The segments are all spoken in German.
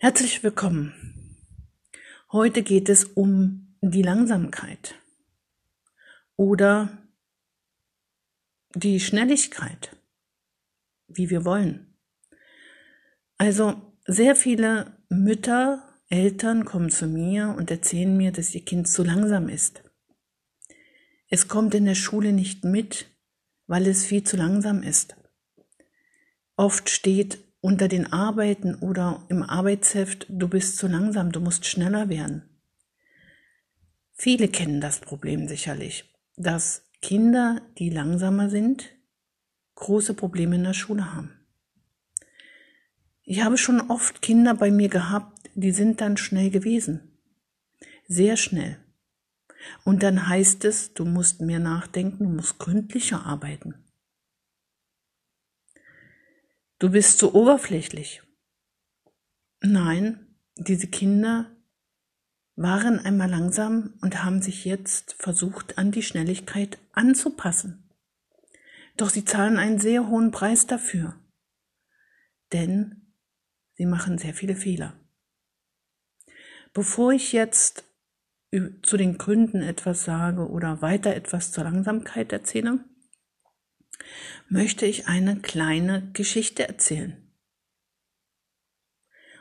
Herzlich willkommen. Heute geht es um die Langsamkeit oder die Schnelligkeit, wie wir wollen. Also sehr viele Mütter, Eltern kommen zu mir und erzählen mir, dass ihr Kind zu langsam ist. Es kommt in der Schule nicht mit, weil es viel zu langsam ist. Oft steht unter den Arbeiten oder im Arbeitsheft, du bist zu langsam, du musst schneller werden. Viele kennen das Problem sicherlich, dass Kinder, die langsamer sind, große Probleme in der Schule haben. Ich habe schon oft Kinder bei mir gehabt, die sind dann schnell gewesen. Sehr schnell. Und dann heißt es, du musst mehr nachdenken, du musst gründlicher arbeiten. Du bist so oberflächlich. Nein, diese Kinder waren einmal langsam und haben sich jetzt versucht, an die Schnelligkeit anzupassen. Doch sie zahlen einen sehr hohen Preis dafür, denn sie machen sehr viele Fehler. Bevor ich jetzt zu den Gründen etwas sage oder weiter etwas zur Langsamkeit erzähle, möchte ich eine kleine Geschichte erzählen.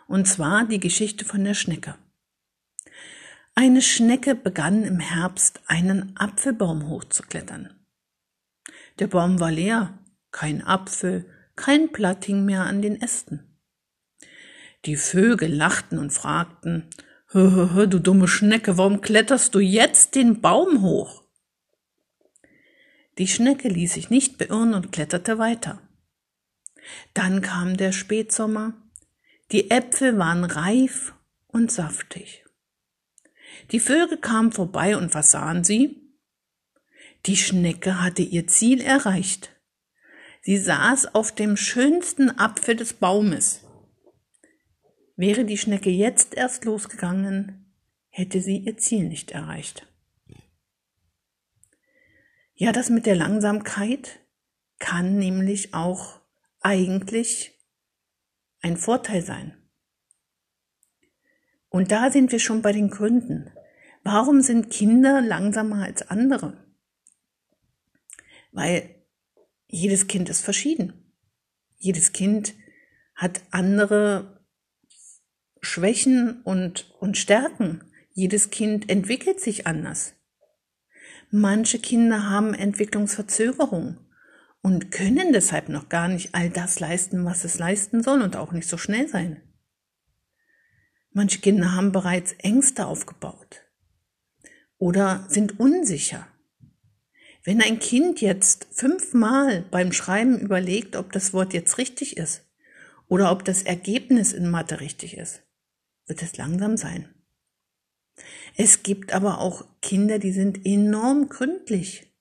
Und zwar die Geschichte von der Schnecke. Eine Schnecke begann im Herbst einen Apfelbaum hochzuklettern. Der Baum war leer, kein Apfel, kein Blatt hing mehr an den Ästen. Die Vögel lachten und fragten, hö, hö, hö, du dumme Schnecke, warum kletterst du jetzt den Baum hoch? Die Schnecke ließ sich nicht beirren und kletterte weiter. Dann kam der Spätsommer. Die Äpfel waren reif und saftig. Die Vögel kamen vorbei und was sahen sie? Die Schnecke hatte ihr Ziel erreicht. Sie saß auf dem schönsten Apfel des Baumes. Wäre die Schnecke jetzt erst losgegangen, hätte sie ihr Ziel nicht erreicht. Ja, das mit der Langsamkeit kann nämlich auch eigentlich ein Vorteil sein. Und da sind wir schon bei den Gründen. Warum sind Kinder langsamer als andere? Weil jedes Kind ist verschieden. Jedes Kind hat andere Schwächen und, und Stärken. Jedes Kind entwickelt sich anders. Manche Kinder haben Entwicklungsverzögerung und können deshalb noch gar nicht all das leisten, was es leisten soll und auch nicht so schnell sein. Manche Kinder haben bereits Ängste aufgebaut oder sind unsicher. Wenn ein Kind jetzt fünfmal beim Schreiben überlegt, ob das Wort jetzt richtig ist oder ob das Ergebnis in Mathe richtig ist, wird es langsam sein. Es gibt aber auch Kinder, die sind enorm gründlich.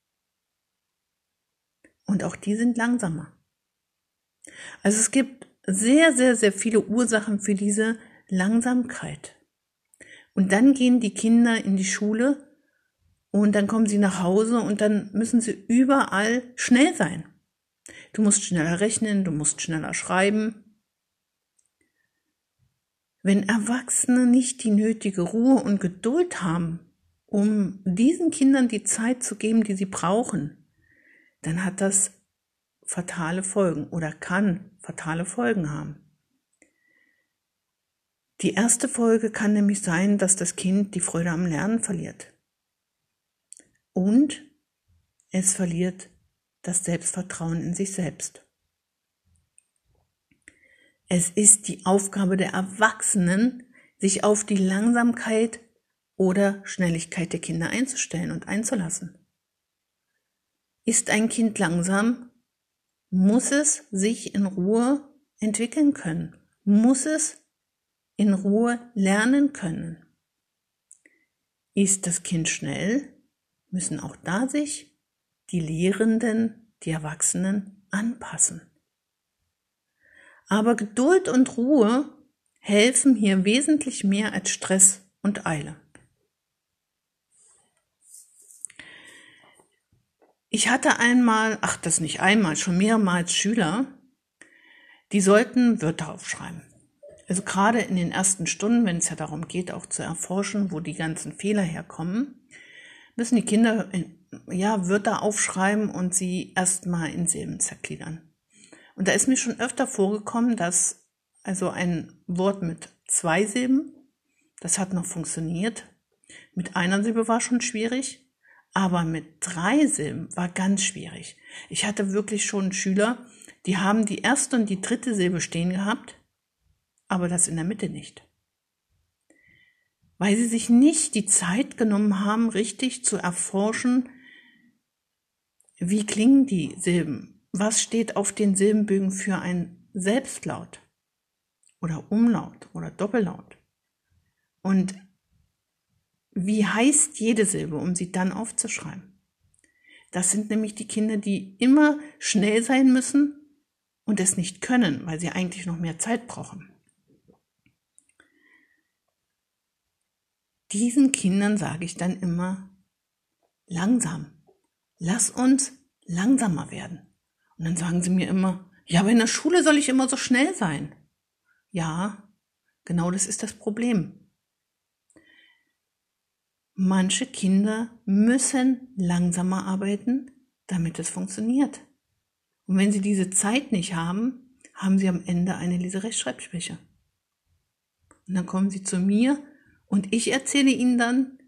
Und auch die sind langsamer. Also es gibt sehr, sehr, sehr viele Ursachen für diese Langsamkeit. Und dann gehen die Kinder in die Schule und dann kommen sie nach Hause und dann müssen sie überall schnell sein. Du musst schneller rechnen, du musst schneller schreiben, wenn Erwachsene nicht die nötige Ruhe und Geduld haben, um diesen Kindern die Zeit zu geben, die sie brauchen, dann hat das fatale Folgen oder kann fatale Folgen haben. Die erste Folge kann nämlich sein, dass das Kind die Freude am Lernen verliert. Und es verliert das Selbstvertrauen in sich selbst. Es ist die Aufgabe der Erwachsenen, sich auf die Langsamkeit oder Schnelligkeit der Kinder einzustellen und einzulassen. Ist ein Kind langsam, muss es sich in Ruhe entwickeln können, muss es in Ruhe lernen können. Ist das Kind schnell, müssen auch da sich die Lehrenden, die Erwachsenen anpassen. Aber Geduld und Ruhe helfen hier wesentlich mehr als Stress und Eile. Ich hatte einmal, ach das nicht einmal, schon mehrmals Schüler, die sollten Wörter aufschreiben. Also gerade in den ersten Stunden, wenn es ja darum geht, auch zu erforschen, wo die ganzen Fehler herkommen, müssen die Kinder ja Wörter aufschreiben und sie erstmal in Silben zergliedern. Und da ist mir schon öfter vorgekommen, dass also ein Wort mit zwei Silben, das hat noch funktioniert. Mit einer Silbe war schon schwierig, aber mit drei Silben war ganz schwierig. Ich hatte wirklich schon Schüler, die haben die erste und die dritte Silbe stehen gehabt, aber das in der Mitte nicht. Weil sie sich nicht die Zeit genommen haben, richtig zu erforschen, wie klingen die Silben? Was steht auf den Silbenbögen für ein Selbstlaut oder Umlaut oder Doppellaut? Und wie heißt jede Silbe, um sie dann aufzuschreiben? Das sind nämlich die Kinder, die immer schnell sein müssen und es nicht können, weil sie eigentlich noch mehr Zeit brauchen. Diesen Kindern sage ich dann immer, langsam, lass uns langsamer werden. Und dann sagen sie mir immer, ja, aber in der Schule soll ich immer so schnell sein. Ja, genau das ist das Problem. Manche Kinder müssen langsamer arbeiten, damit es funktioniert. Und wenn sie diese Zeit nicht haben, haben sie am Ende eine Leserechtschreibschwäche. Und dann kommen sie zu mir und ich erzähle ihnen dann,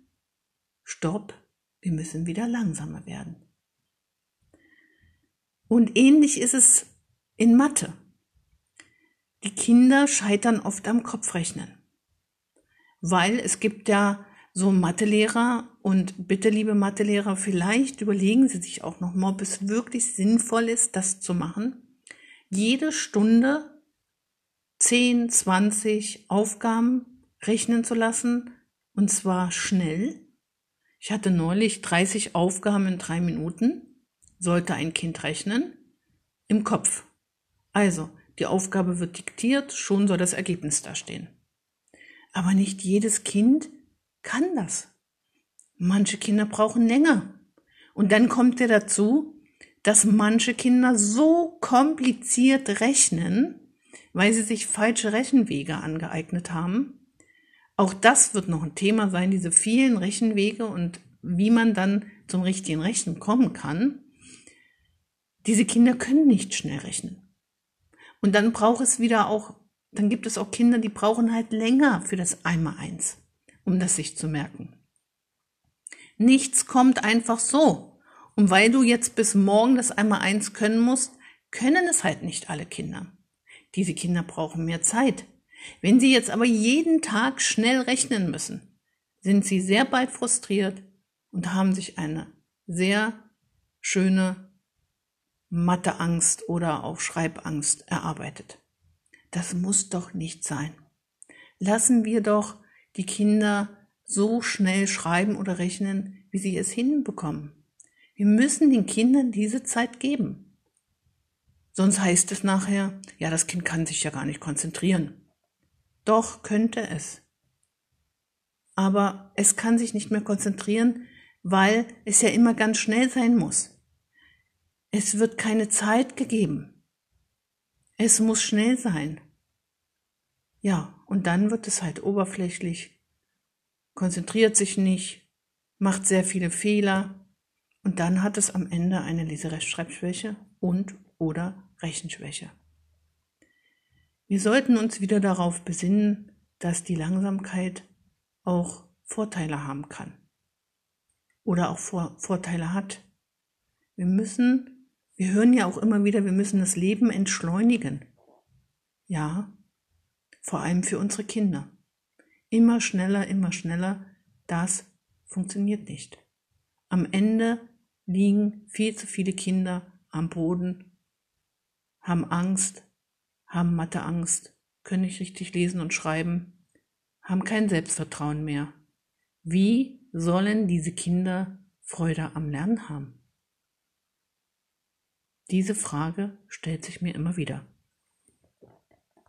stopp, wir müssen wieder langsamer werden. Und ähnlich ist es in Mathe. Die Kinder scheitern oft am Kopfrechnen, weil es gibt ja so Mathelehrer und bitte liebe Mathelehrer, vielleicht überlegen Sie sich auch noch mal, ob es wirklich sinnvoll ist, das zu machen. Jede Stunde 10, 20 Aufgaben rechnen zu lassen und zwar schnell ich hatte neulich 30 Aufgaben in drei Minuten, sollte ein Kind rechnen, im Kopf. Also, die Aufgabe wird diktiert, schon soll das Ergebnis dastehen. Aber nicht jedes Kind kann das. Manche Kinder brauchen länger. Und dann kommt er dazu, dass manche Kinder so kompliziert rechnen, weil sie sich falsche Rechenwege angeeignet haben, auch das wird noch ein Thema sein, diese vielen Rechenwege und wie man dann zum richtigen Rechnen kommen kann. Diese Kinder können nicht schnell rechnen. Und dann braucht es wieder auch, dann gibt es auch Kinder, die brauchen halt länger für das Einmal-Eins, um das sich zu merken. Nichts kommt einfach so. Und weil du jetzt bis morgen das Einmal-Eins können musst, können es halt nicht alle Kinder. Diese Kinder brauchen mehr Zeit. Wenn Sie jetzt aber jeden Tag schnell rechnen müssen, sind Sie sehr bald frustriert und haben sich eine sehr schöne Matheangst oder auch Schreibangst erarbeitet. Das muss doch nicht sein. Lassen wir doch die Kinder so schnell schreiben oder rechnen, wie sie es hinbekommen. Wir müssen den Kindern diese Zeit geben. Sonst heißt es nachher, ja, das Kind kann sich ja gar nicht konzentrieren. Doch könnte es. Aber es kann sich nicht mehr konzentrieren, weil es ja immer ganz schnell sein muss. Es wird keine Zeit gegeben. Es muss schnell sein. Ja, und dann wird es halt oberflächlich, konzentriert sich nicht, macht sehr viele Fehler und dann hat es am Ende eine Leserechtschreibschwäche und oder Rechenschwäche. Wir sollten uns wieder darauf besinnen, dass die Langsamkeit auch Vorteile haben kann oder auch Vor Vorteile hat. Wir müssen, wir hören ja auch immer wieder, wir müssen das Leben entschleunigen. Ja, vor allem für unsere Kinder. Immer schneller, immer schneller, das funktioniert nicht. Am Ende liegen viel zu viele Kinder am Boden, haben Angst, haben Matheangst, können nicht richtig lesen und schreiben, haben kein Selbstvertrauen mehr. Wie sollen diese Kinder Freude am Lernen haben? Diese Frage stellt sich mir immer wieder.